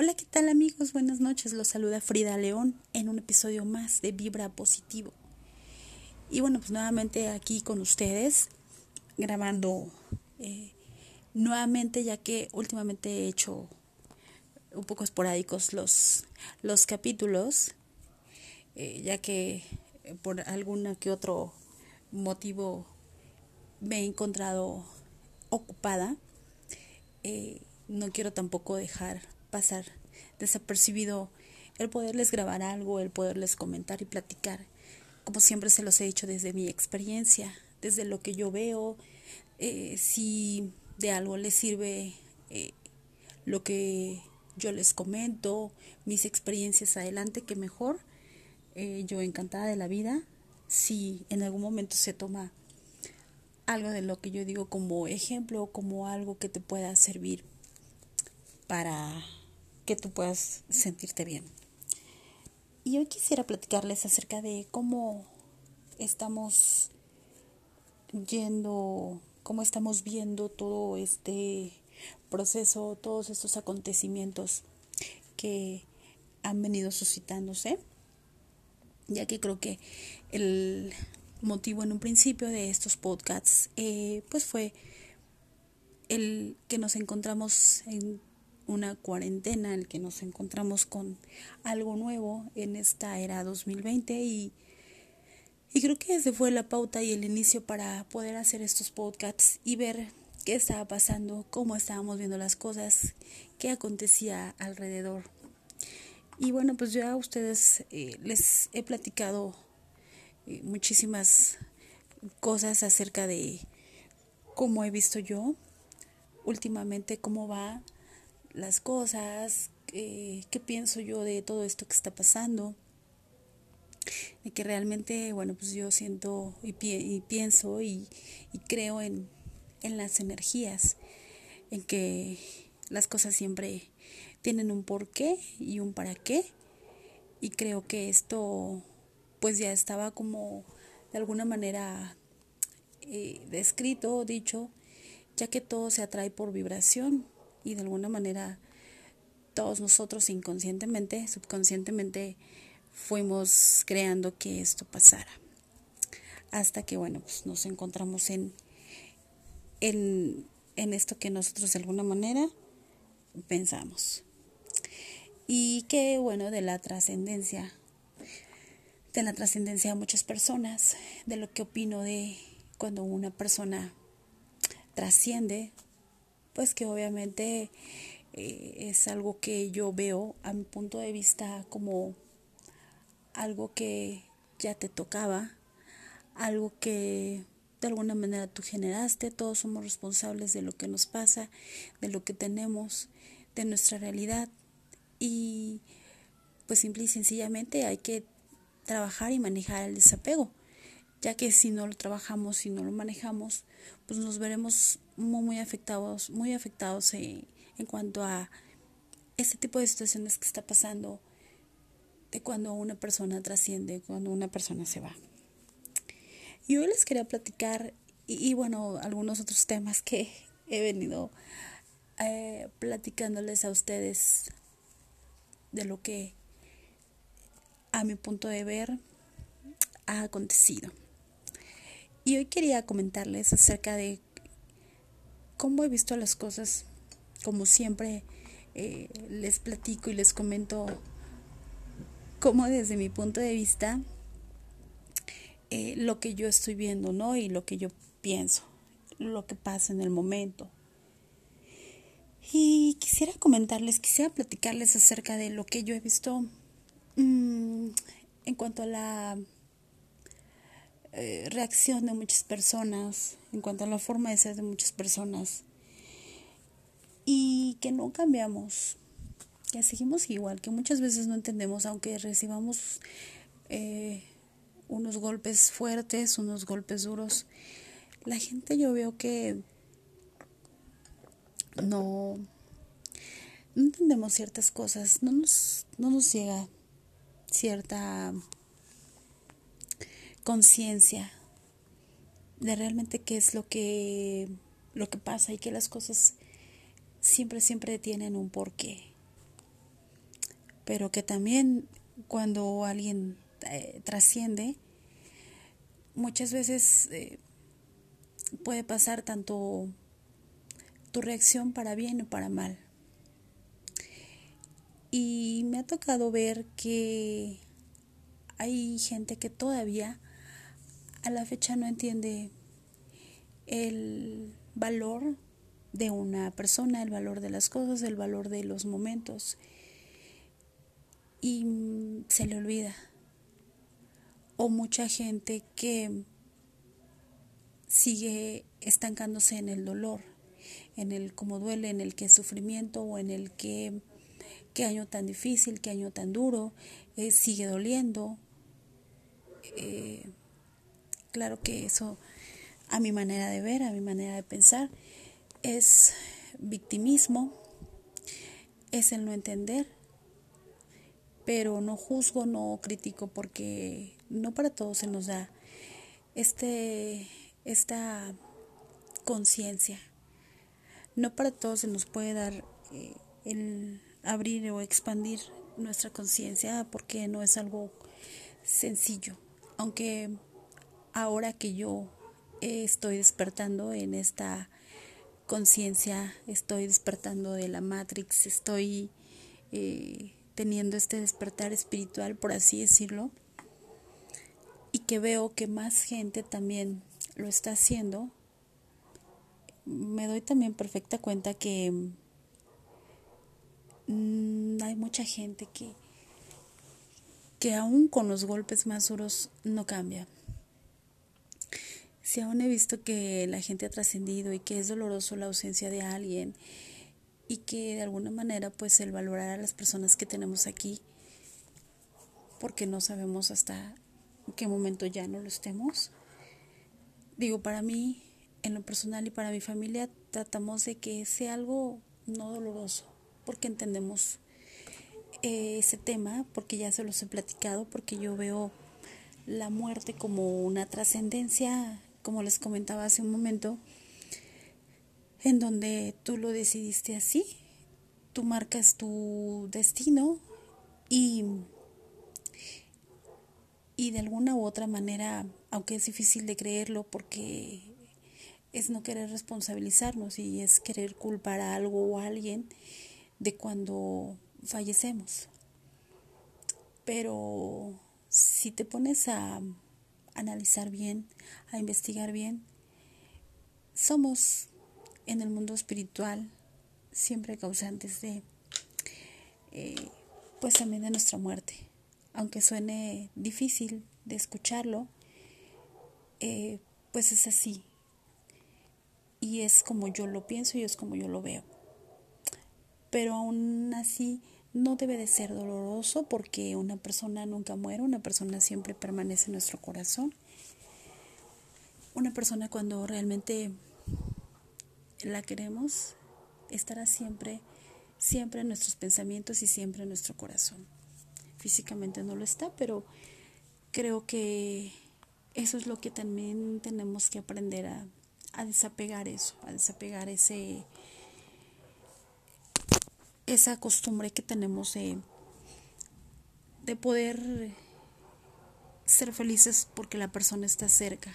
Hola, ¿qué tal amigos? Buenas noches. Los saluda Frida León en un episodio más de Vibra Positivo. Y bueno, pues nuevamente aquí con ustedes, grabando eh, nuevamente, ya que últimamente he hecho un poco esporádicos los, los capítulos, eh, ya que por alguna que otro motivo me he encontrado ocupada. Eh, no quiero tampoco dejar pasar desapercibido el poderles grabar algo, el poderles comentar y platicar, como siempre se los he dicho desde mi experiencia, desde lo que yo veo, eh, si de algo les sirve eh, lo que yo les comento, mis experiencias adelante, que mejor, eh, yo encantada de la vida, si en algún momento se toma algo de lo que yo digo como ejemplo, como algo que te pueda servir para que tú puedas sentirte bien. Y hoy quisiera platicarles acerca de cómo estamos yendo, cómo estamos viendo todo este proceso, todos estos acontecimientos que han venido suscitándose, ya que creo que el motivo en un principio de estos podcasts eh, pues fue el que nos encontramos en una cuarentena en la que nos encontramos con algo nuevo en esta era 2020 y, y creo que ese fue la pauta y el inicio para poder hacer estos podcasts y ver qué estaba pasando, cómo estábamos viendo las cosas, qué acontecía alrededor. Y bueno, pues yo a ustedes eh, les he platicado eh, muchísimas cosas acerca de cómo he visto yo últimamente, cómo va las cosas, eh, qué pienso yo de todo esto que está pasando, de que realmente, bueno, pues yo siento y, pienso y, creo en, en las energías, en que las cosas siempre tienen un porqué y un para qué, y creo que esto pues ya estaba como de alguna manera eh, descrito, dicho, ya que todo se atrae por vibración y de alguna manera todos nosotros inconscientemente, subconscientemente fuimos creando que esto pasara. Hasta que, bueno, pues nos encontramos en, en, en esto que nosotros de alguna manera pensamos. Y que, bueno, de la trascendencia, de la trascendencia a muchas personas, de lo que opino de cuando una persona trasciende, pues que obviamente eh, es algo que yo veo a mi punto de vista como algo que ya te tocaba, algo que de alguna manera tú generaste, todos somos responsables de lo que nos pasa, de lo que tenemos, de nuestra realidad. Y pues simple y sencillamente hay que trabajar y manejar el desapego, ya que si no lo trabajamos, si no lo manejamos, pues nos veremos muy, muy afectados, muy afectados en, en cuanto a este tipo de situaciones que está pasando de cuando una persona trasciende, cuando una persona se va. Y hoy les quería platicar, y, bueno, algunos otros temas que he venido eh, platicándoles a ustedes de lo que a mi punto de ver ha acontecido. Y hoy quería comentarles acerca de cómo he visto las cosas, como siempre eh, les platico y les comento cómo desde mi punto de vista eh, lo que yo estoy viendo, ¿no? Y lo que yo pienso, lo que pasa en el momento. Y quisiera comentarles, quisiera platicarles acerca de lo que yo he visto mm, en cuanto a la eh, reacción de muchas personas, en cuanto a la forma de ser de muchas personas. Y que no cambiamos, que seguimos igual, que muchas veces no entendemos, aunque recibamos eh, unos golpes fuertes, unos golpes duros. La gente yo veo que no, no entendemos ciertas cosas, no nos, no nos llega cierta conciencia de realmente qué es lo que lo que pasa y que las cosas siempre siempre tienen un porqué. pero que también cuando alguien eh, trasciende, muchas veces eh, puede pasar tanto tu reacción para bien o para mal. Y me ha tocado ver que hay gente que todavía a la fecha no entiende el valor de una persona, el valor de las cosas, el valor de los momentos. Y se le olvida. O mucha gente que sigue estancándose en el dolor, en el cómo duele, en el que sufrimiento o en el que qué año tan difícil, qué año tan duro, eh, sigue doliendo. Eh, claro que eso, a mi manera de ver, a mi manera de pensar, es victimismo, es el no entender, pero no juzgo, no critico porque no para todos se nos da este, esta conciencia. No para todos se nos puede dar eh, el abrir o expandir nuestra conciencia porque no es algo sencillo. Aunque ahora que yo estoy despertando en esta conciencia, estoy despertando de la Matrix, estoy eh, teniendo este despertar espiritual, por así decirlo, y que veo que más gente también lo está haciendo, me doy también perfecta cuenta que mm, hay mucha gente que, que aún con los golpes más duros no cambia. Si aún he visto que la gente ha trascendido y que es doloroso la ausencia de alguien y que de alguna manera pues el valorar a las personas que tenemos aquí porque no sabemos hasta qué momento ya no lo estemos, digo, para mí, en lo personal y para mi familia, tratamos de que sea algo no doloroso, porque entendemos eh, ese tema, porque ya se los he platicado, porque yo veo la muerte como una trascendencia, como les comentaba hace un momento, en donde tú lo decidiste así, tú marcas tu destino y y de alguna u otra manera, aunque es difícil de creerlo porque es no querer responsabilizarnos y es querer culpar a algo o a alguien de cuando fallecemos. Pero si te pones a analizar bien, a investigar bien, somos en el mundo espiritual siempre causantes de, eh, pues también de nuestra muerte aunque suene difícil de escucharlo, eh, pues es así. Y es como yo lo pienso y es como yo lo veo. Pero aún así no debe de ser doloroso porque una persona nunca muere, una persona siempre permanece en nuestro corazón. Una persona cuando realmente la queremos estará siempre, siempre en nuestros pensamientos y siempre en nuestro corazón físicamente no lo está, pero creo que eso es lo que también tenemos que aprender a, a desapegar eso, a desapegar ese esa costumbre que tenemos de, de poder ser felices porque la persona está cerca.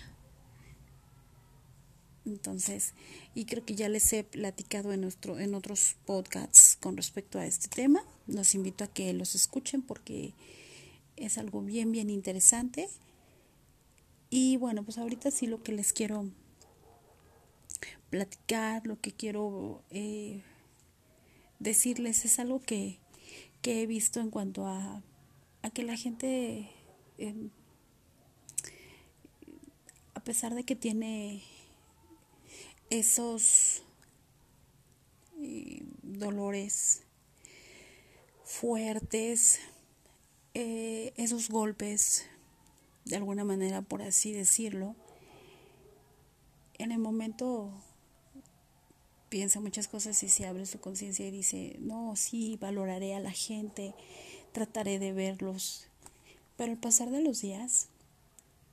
Entonces, y creo que ya les he platicado en, nuestro, en otros podcasts con respecto a este tema. Los invito a que los escuchen porque es algo bien, bien interesante. Y bueno, pues ahorita sí lo que les quiero platicar, lo que quiero eh, decirles es algo que, que, he visto en cuanto a, a que la gente, eh, a pesar de que tiene esos eh, dolores fuertes, eh, esos golpes, de alguna manera, por así decirlo, en el momento piensa muchas cosas y se abre su conciencia y dice, no, sí, valoraré a la gente, trataré de verlos. Pero al pasar de los días,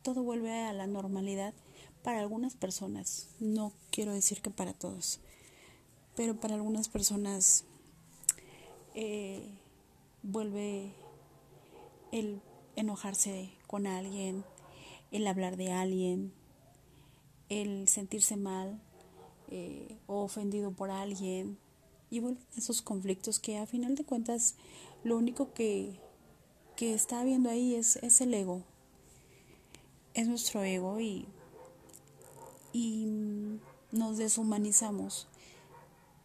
todo vuelve a la normalidad para algunas personas, no quiero decir que para todos, pero para algunas personas eh, vuelve el enojarse con alguien, el hablar de alguien, el sentirse mal eh, o ofendido por alguien. Y vuelven esos conflictos que a final de cuentas lo único que, que está habiendo ahí es, es el ego. Es nuestro ego y, y nos deshumanizamos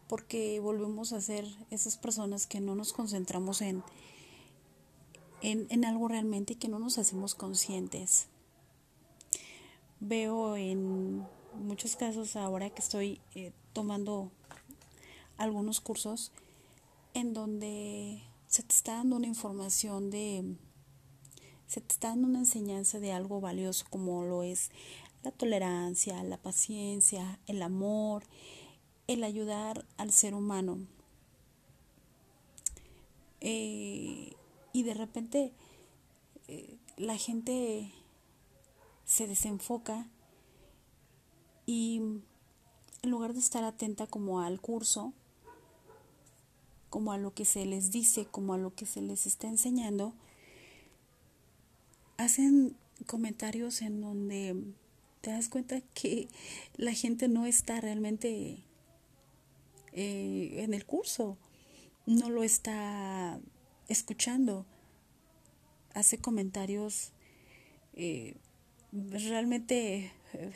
porque volvemos a ser esas personas que no nos concentramos en, en, algo realmente y que no nos hacemos conscientes. Veo en muchos casos ahora que estoy eh, tomando algunos cursos en donde se te está dando una información de, se te está dando una enseñanza de algo valioso como lo es la tolerancia, la paciencia, el amor, el ayudar al ser humano. Eh, y de repente eh, la gente se desenfoca y en lugar de estar atenta como al curso, como a lo que se les dice, como a lo que se les está enseñando, hacen comentarios en donde te das cuenta que la gente no está realmente eh, en el curso, no lo está escuchando, hace comentarios eh, realmente eh,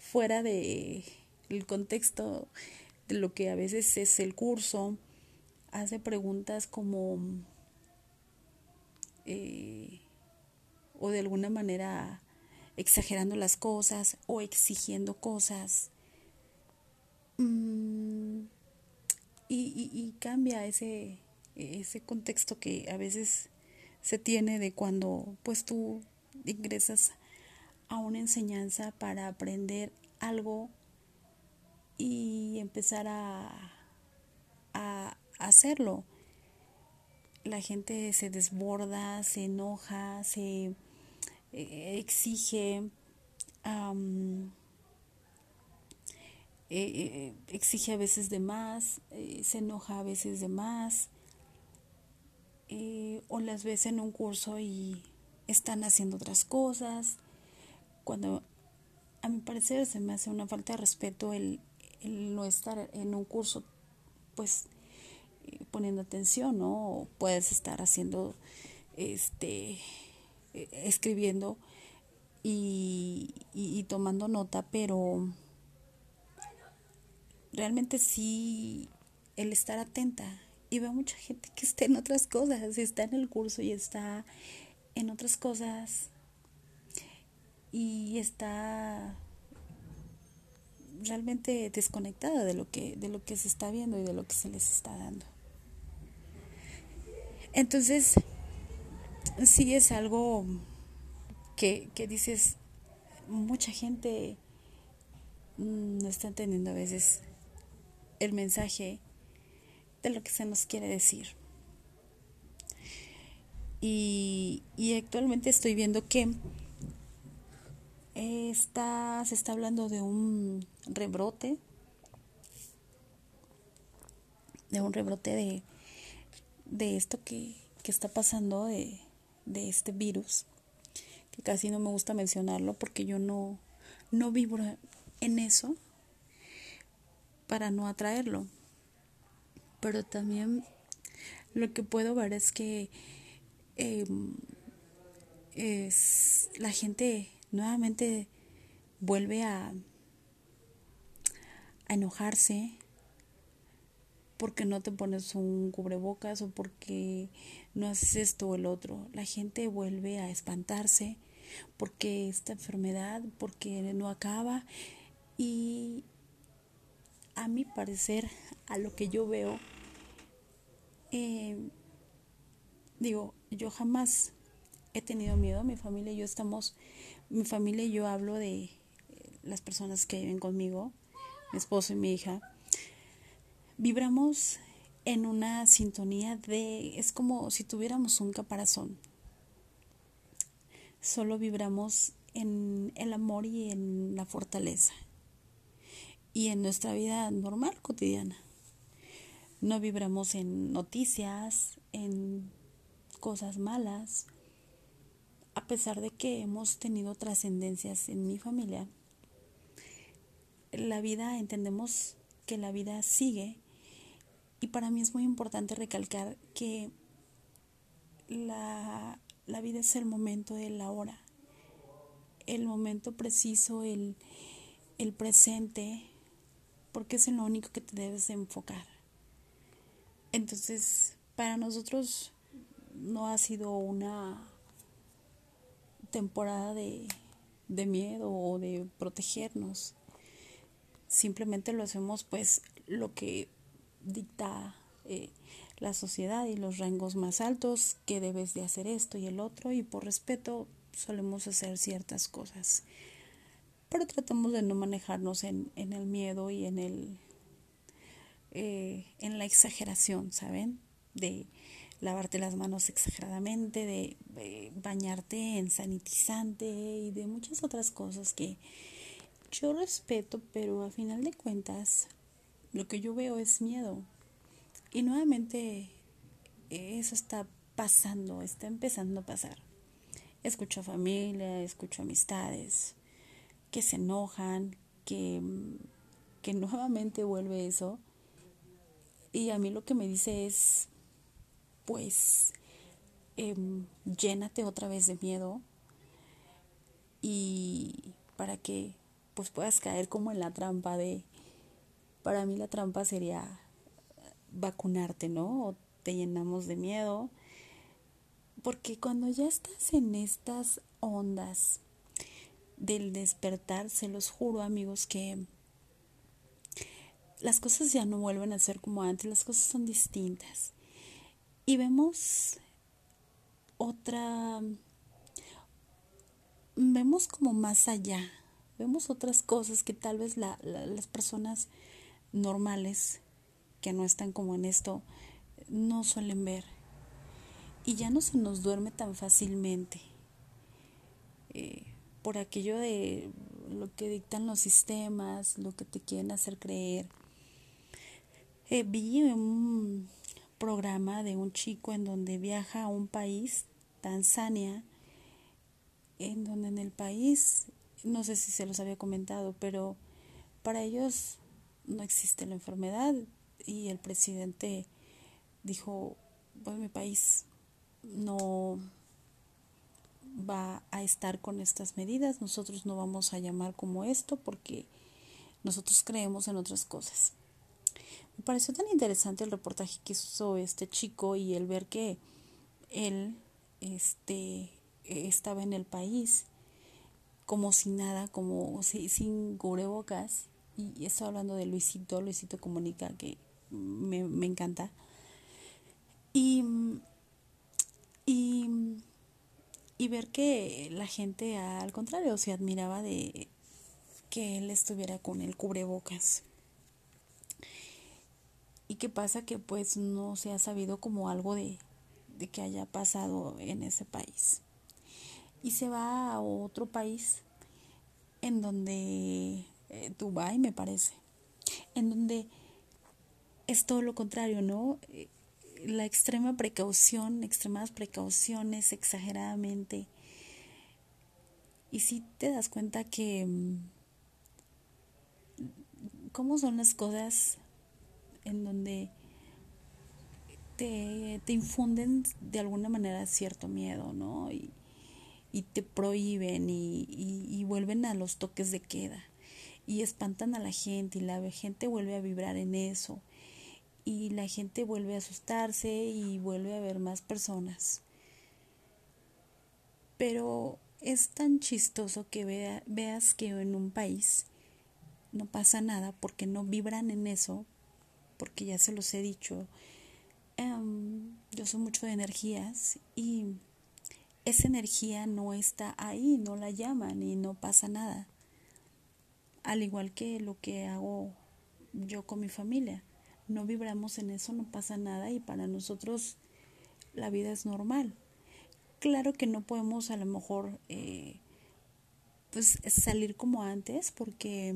fuera de el contexto de lo que a veces es el curso, hace preguntas como o de alguna manera exagerando las cosas o exigiendo cosas. Mm, y, cambia ese, ese contexto que a veces se tiene de cuando pues tú ingresas a una enseñanza para aprender algo y empezar a, a hacerlo. La gente se desborda, se enoja, se eh, exige, eh, eh, exige a veces de más, se enoja a veces de más, o las ves en un curso y están haciendo otras cosas, cuando a mi parecer se me hace una falta de respeto el, no estar en un curso, pues poniendo atención, ¿no? puedes estar haciendo, este, escribiendo y, y tomando nota, pero realmente sí el estar atenta y veo mucha gente que está en otras cosas, está en el curso y está en otras cosas y está realmente desconectada de lo que de lo que se está viendo y de lo que se les está dando. Entonces, sí es algo que, que dices, mucha gente no está entendiendo a veces el mensaje de lo que se nos quiere decir. Y, actualmente estoy viendo que está, se está hablando de un rebrote, de un rebrote de, de esto que, que está pasando, de, de este virus, que casi no me gusta mencionarlo porque yo no, no vivo en eso, para no atraerlo. Pero también lo que puedo ver es que em, es, la gente nuevamente vuelve a, a enojarse porque no te pones un cubrebocas o porque no haces esto o el otro. La gente vuelve a espantarse porque esta enfermedad, porque no acaba y, a mi parecer, a lo que yo veo, eh, digo, yo jamás he tenido miedo, mi familia y yo estamos, mi familia y yo hablo de eh, las personas que viven conmigo, mi esposo y mi hija, vibramos en una sintonía de, es como si tuviéramos un caparazón, solo vibramos en el amor y en la fortaleza y en nuestra vida normal, cotidiana. no vibramos en noticias, en cosas malas, a pesar de que hemos tenido trascendencias en mi familia. La vida, entendemos que la vida sigue y para mí es muy importante recalcar que la, la vida es el momento de la hora, el momento preciso, el, el presente, porque es en lo único que te debes de enfocar. Entonces, para nosotros no ha sido una temporada de, de miedo o de protegernos. Simplemente lo hacemos pues lo que dicta eh, la sociedad y los rangos más altos, que debes de hacer esto y el otro, y por respeto solemos hacer ciertas cosas. Pero tratamos de no manejarnos en, en el miedo y en el eh, en la exageración, ¿saben? De lavarte las manos exageradamente, de, bañarte en sanitizante y de muchas otras cosas que yo respeto, pero a final de cuentas lo que yo veo es miedo. Y nuevamente eso está pasando, está empezando a pasar. Escucho a familia, escucho amistades que se enojan, que, que nuevamente vuelve eso y a mí lo que me dice es, pues, em, llénate otra vez de miedo y para que pues puedas caer como en la trampa de, para mí la trampa sería vacunarte, ¿no? O te llenamos de miedo. Porque cuando ya estás en estas ondas del despertar, se los juro amigos que las cosas ya no vuelven a ser como antes, las cosas son distintas. Y vemos otra, vemos como más allá, vemos otras cosas que tal vez las personas normales que no están como en esto no suelen ver. Y ya no se nos duerme tan fácilmente. Eh, por aquello de lo que dictan los sistemas, lo que te quieren hacer creer. Eh, vi un programa de un chico en donde viaja a un país, Tanzania, en donde en el país, no sé si se los había comentado, pero para ellos no existe la enfermedad y el presidente dijo, pues mi país no va a estar con estas medidas, nosotros no vamos a llamar como esto porque nosotros creemos en otras cosas. Me pareció tan interesante el reportaje que hizo este chico y el ver que él este, estaba en el país como sin nada, como sin cubrebocas. Y estoy hablando de Luisito, Luisito Comunica, que me, me encanta. Y, y, y ver que la gente al contrario se admiraba de que él estuviera con el cubrebocas. ¿Y qué pasa? Que pues no se ha sabido como algo de, de que haya pasado en ese país. Y se va a otro país en donde, eh, Dubai me parece, en donde es todo lo contrario, ¿no? Eh, la extrema precaución, extremas precauciones exageradamente. Y si te das cuenta que mm, cómo son las cosas en donde te, infunden de alguna manera cierto miedo, ¿no? Y, te prohíben y, y, vuelven a los toques de queda y espantan a la gente y la gente vuelve a vibrar en eso y la gente vuelve a asustarse y vuelve a ver más personas. Pero es tan chistoso que vea, veas que en un país no pasa nada porque no vibran en eso, porque ya se los he dicho, em, yo soy mucho de energías y esa energía no está ahí, no la llaman y no pasa nada. Al igual que lo que hago yo con mi familia. No vibramos en eso, no pasa nada y para nosotros la vida es normal. Claro que no podemos a lo mejor eh, pues salir como antes porque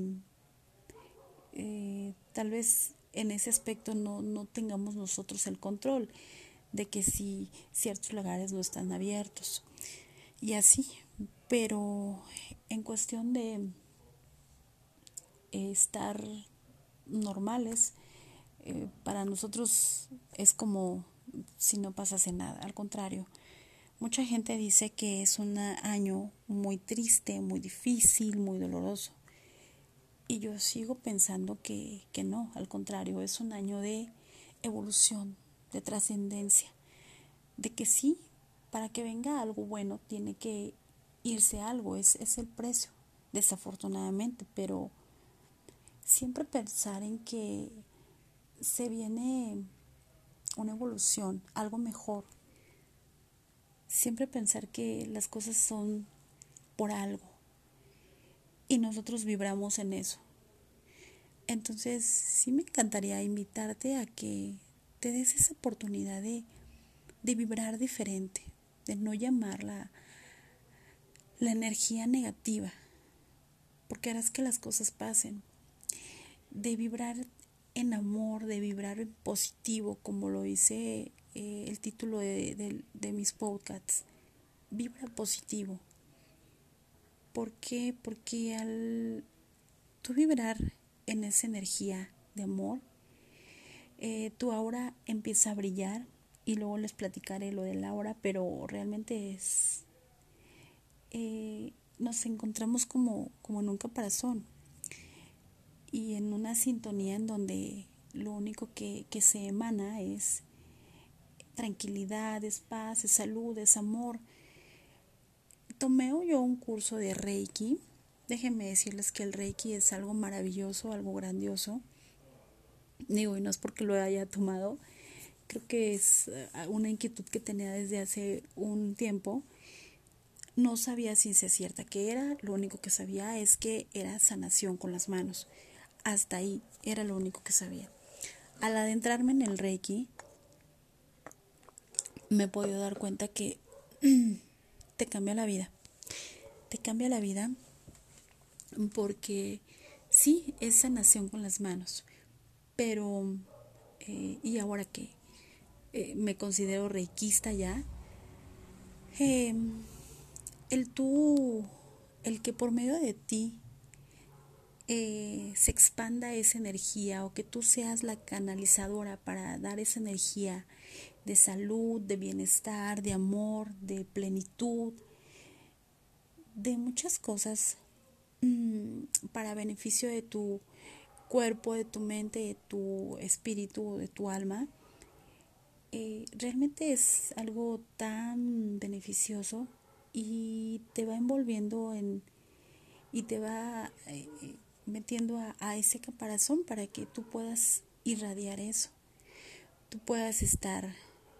eh, tal vez en ese aspecto no, no tengamos nosotros el control de que si ciertos lugares no están abiertos y así. Pero en cuestión de estar normales, eh, para nosotros es como si no pasase nada, al contrario. Mucha gente dice que es un año muy triste, muy difícil, muy doloroso. Y yo sigo pensando que, que no, al contrario, es un año de evolución, de trascendencia, de que sí, para que venga algo bueno tiene que irse algo, es, es el precio, desafortunadamente, pero siempre pensar en que se viene una evolución, algo mejor. Siempre pensar que las cosas son por algo y nosotros vibramos en eso. Entonces, sí me encantaría invitarte a que te des esa oportunidad de, de vibrar diferente, de no llamarla la energía negativa, porque harás que las cosas pasen, de vibrar en amor, de vibrar en positivo, como lo dice eh, el título de, de mis podcasts. Vibra positivo. ¿Por qué? Porque al tú vibrar en esa energía de amor, eh, tu aura empieza a brillar y luego les platicaré lo del aura, pero realmente es... Eh, nos encontramos como, como en un caparazón y en una sintonía en donde lo único que, que se emana es tranquilidad, es paz, es salud, es amor. Tomé yo un curso de Reiki. Déjenme decirles que el Reiki es algo maravilloso, algo grandioso. Digo, y no es porque lo haya tomado, creo que es eh, una inquietud que tenía desde hace un tiempo. No sabía ciencia cierta qué era, lo único que sabía es que era sanación con las manos. Hasta ahí era lo único que sabía. Al adentrarme en el Reiki, me he podido dar cuenta que te cambia la vida. Te cambia la vida porque sí, es sanación con las manos, pero eh, y ahora que eh, me considero reikista ya, em, el tú, el que por medio de ti eh, se expanda esa energía o que tú seas la canalizadora para dar esa energía de salud, de bienestar, de amor, de plenitud, de muchas cosas para beneficio de tu cuerpo, de tu mente, de tu espíritu, de tu alma, eh, realmente es algo tan beneficioso y te va envolviendo en y te va eh, metiendo a, ese caparazón para que tú puedas irradiar eso, tú puedas estar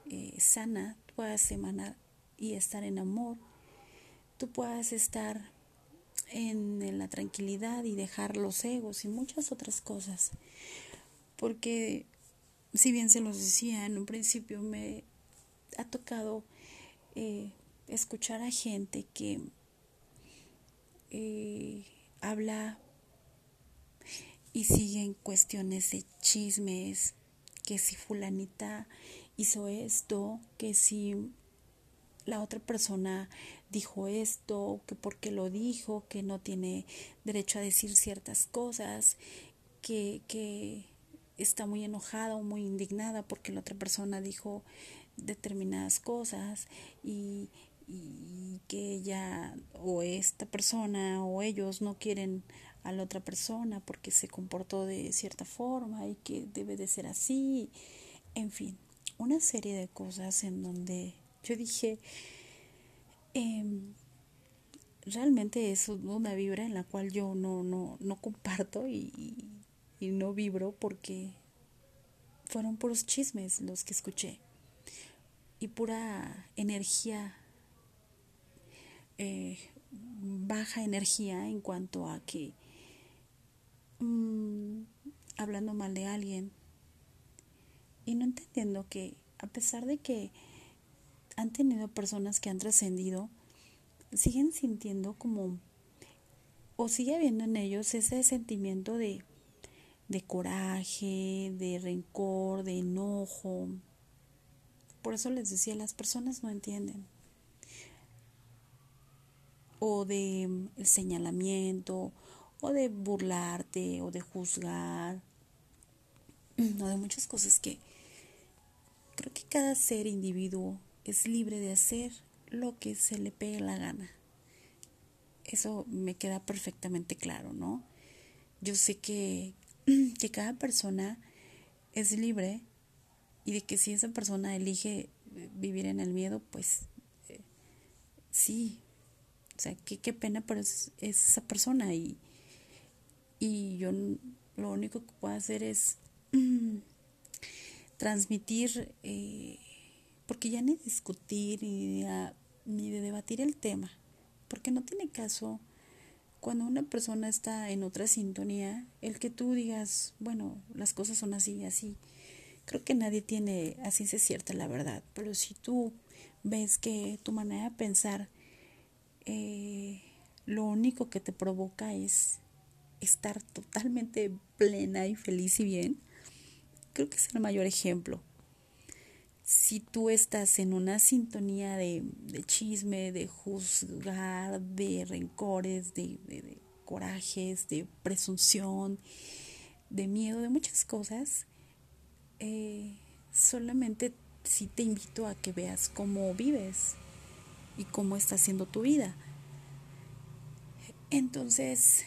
eh, sana, tú puedas emanar y estar en amor, tú puedas estar en, la tranquilidad y dejar los egos y muchas otras cosas. Porque, si bien se los decía en un principio, me ha tocado eh, escuchar a gente que eh, habla y siguen cuestiones de chismes, que si fulanita hizo esto, que si la otra persona dijo esto, que porque lo dijo, que no tiene derecho a decir ciertas cosas, que, que está muy enojada o muy indignada porque la otra persona dijo determinadas cosas y, y que ella o esta persona o ellos no quieren a la otra persona porque se comportó de cierta forma y que debe de ser así. En fin, una serie de cosas en donde yo dije, em, realmente es una vibra en la cual yo no, no, no comparto y, y no vibro porque fueron puros chismes los que escuché y pura energía, eh, baja energía en cuanto a que Mm, hablando mal de alguien y no entendiendo que a pesar de que han tenido personas que han trascendido, siguen sintiendo como, o sigue habiendo en ellos ese sentimiento de, de coraje, de rencor, de enojo. Por eso les decía, las personas no entienden. O de el señalamiento, o de burlarte, o de juzgar, o de muchas cosas que creo que cada ser individuo es libre de hacer lo que se le pegue la gana. Eso me queda perfectamente claro, ¿no? Yo sé que, que cada persona es libre y de que si esa persona elige vivir en el miedo, pues eh, sí. O sea, qué, qué pena, pero es, esa persona y, y yo lo único que puedo hacer es transmitir, eh, porque ya ni discutir ni de, ni de debatir el tema, porque no tiene caso cuando una persona está en otra sintonía, el que tú digas, bueno, las cosas son así y así, creo que nadie tiene así se cierta la verdad, pero si tú ves que tu manera de pensar eh, lo único que te provoca es estar totalmente plena y feliz y bien, creo que es el mayor ejemplo. Si tú estás en una sintonía de, chisme, de juzgar, de rencores, de, corajes, de presunción, de miedo, de muchas cosas, eh, solamente sí te invito a que veas cómo vives y cómo está siendo tu vida. Entonces,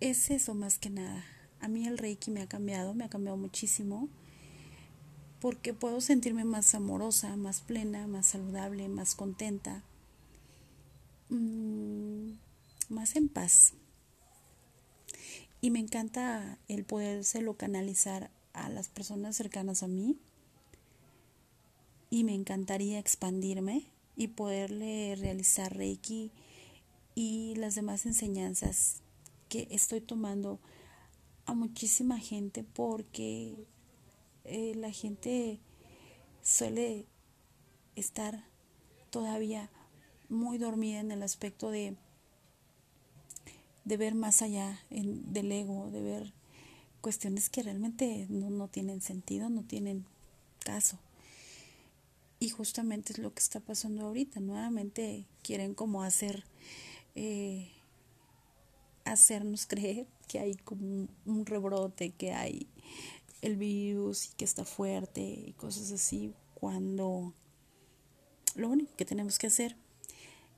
es eso más que nada. A mí el Reiki me ha cambiado, me ha cambiado muchísimo, porque puedo sentirme más amorosa, más plena, más saludable, más contenta, mm, más en paz. Y me encanta el podérselo canalizar a las personas cercanas a mí. Y me encantaría expandirme y poderle realizar Reiki y las demás enseñanzas que estoy tomando a muchísima gente porque eh, la gente suele estar todavía muy dormida en el aspecto de, de ver más allá del ego, de ver cuestiones que realmente no, tienen sentido, no tienen caso. Y justamente es lo que está pasando ahorita. Nuevamente quieren como hacer, eh, hacernos creer que hay como un, rebrote, que hay el virus y que está fuerte y cosas así, cuando lo único que tenemos que hacer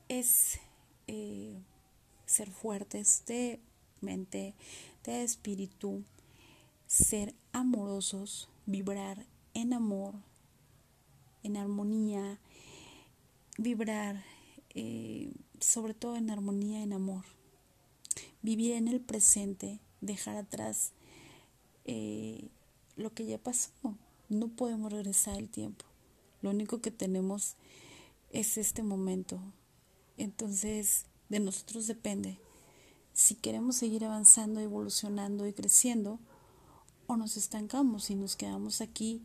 es eh, ser fuertes de mente, de espíritu, ser amorosos, vibrar en amor, en armonía, vibrar eh, sobre todo en armonía, en amor. Vivir en el presente, dejar atrás eh, lo que ya pasó. No podemos regresar el tiempo. Lo único que tenemos es este momento. Entonces, de nosotros depende si queremos seguir avanzando, evolucionando y creciendo o nos estancamos y nos quedamos aquí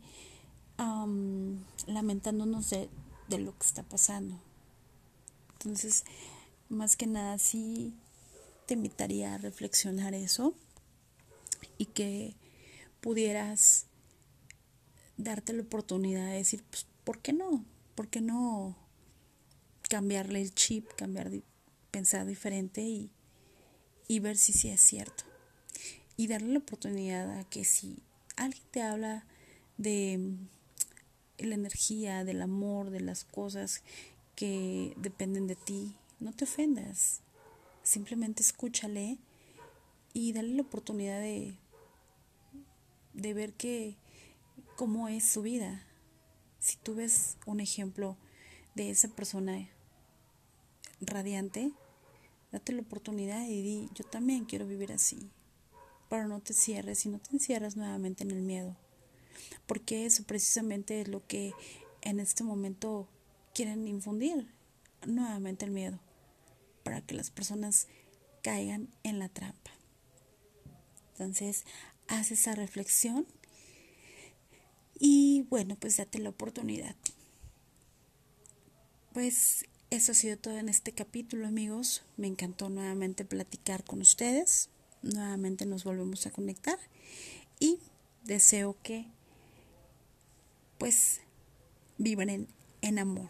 lamentándonos de, de lo que está pasando. Entonces, más que nada, sí te invitaría a reflexionar eso y que pudieras darte la oportunidad de decir, pues, ¿por qué no? ¿Por qué no cambiarle el chip, cambiar, pensar diferente y, y ver si sí es cierto? Y darle la oportunidad a que si alguien te habla de la energía, del amor, de las cosas que dependen de ti, no te ofendas. Simplemente escúchale y dale la oportunidad de, de ver que cómo es su vida. Si tú ves un ejemplo de esa persona radiante, date la oportunidad y di, yo también quiero vivir así. Pero no te cierres y no te encierras nuevamente en el miedo. Porque eso precisamente es lo que en este momento quieren infundir, nuevamente el miedo para que las personas caigan en la trampa. Entonces, haz esa reflexión y bueno, pues date la oportunidad. Pues eso ha sido todo en este capítulo, amigos. Me encantó nuevamente platicar con ustedes. nuevamente nos volvemos a conectar y deseo que pues vibren en amor,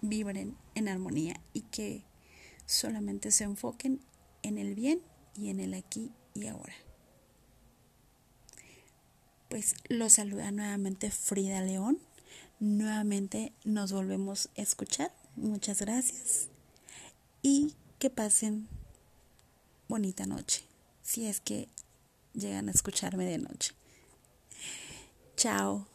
vibren en armonía y que solamente se enfoquen en el bien y en el aquí y ahora. Pues lo saluda nuevamente Frida León. Nuevamente nos volvemos a escuchar. Muchas gracias. Y que pasen bonita noche, si es que llegan a escucharme de noche. Chao.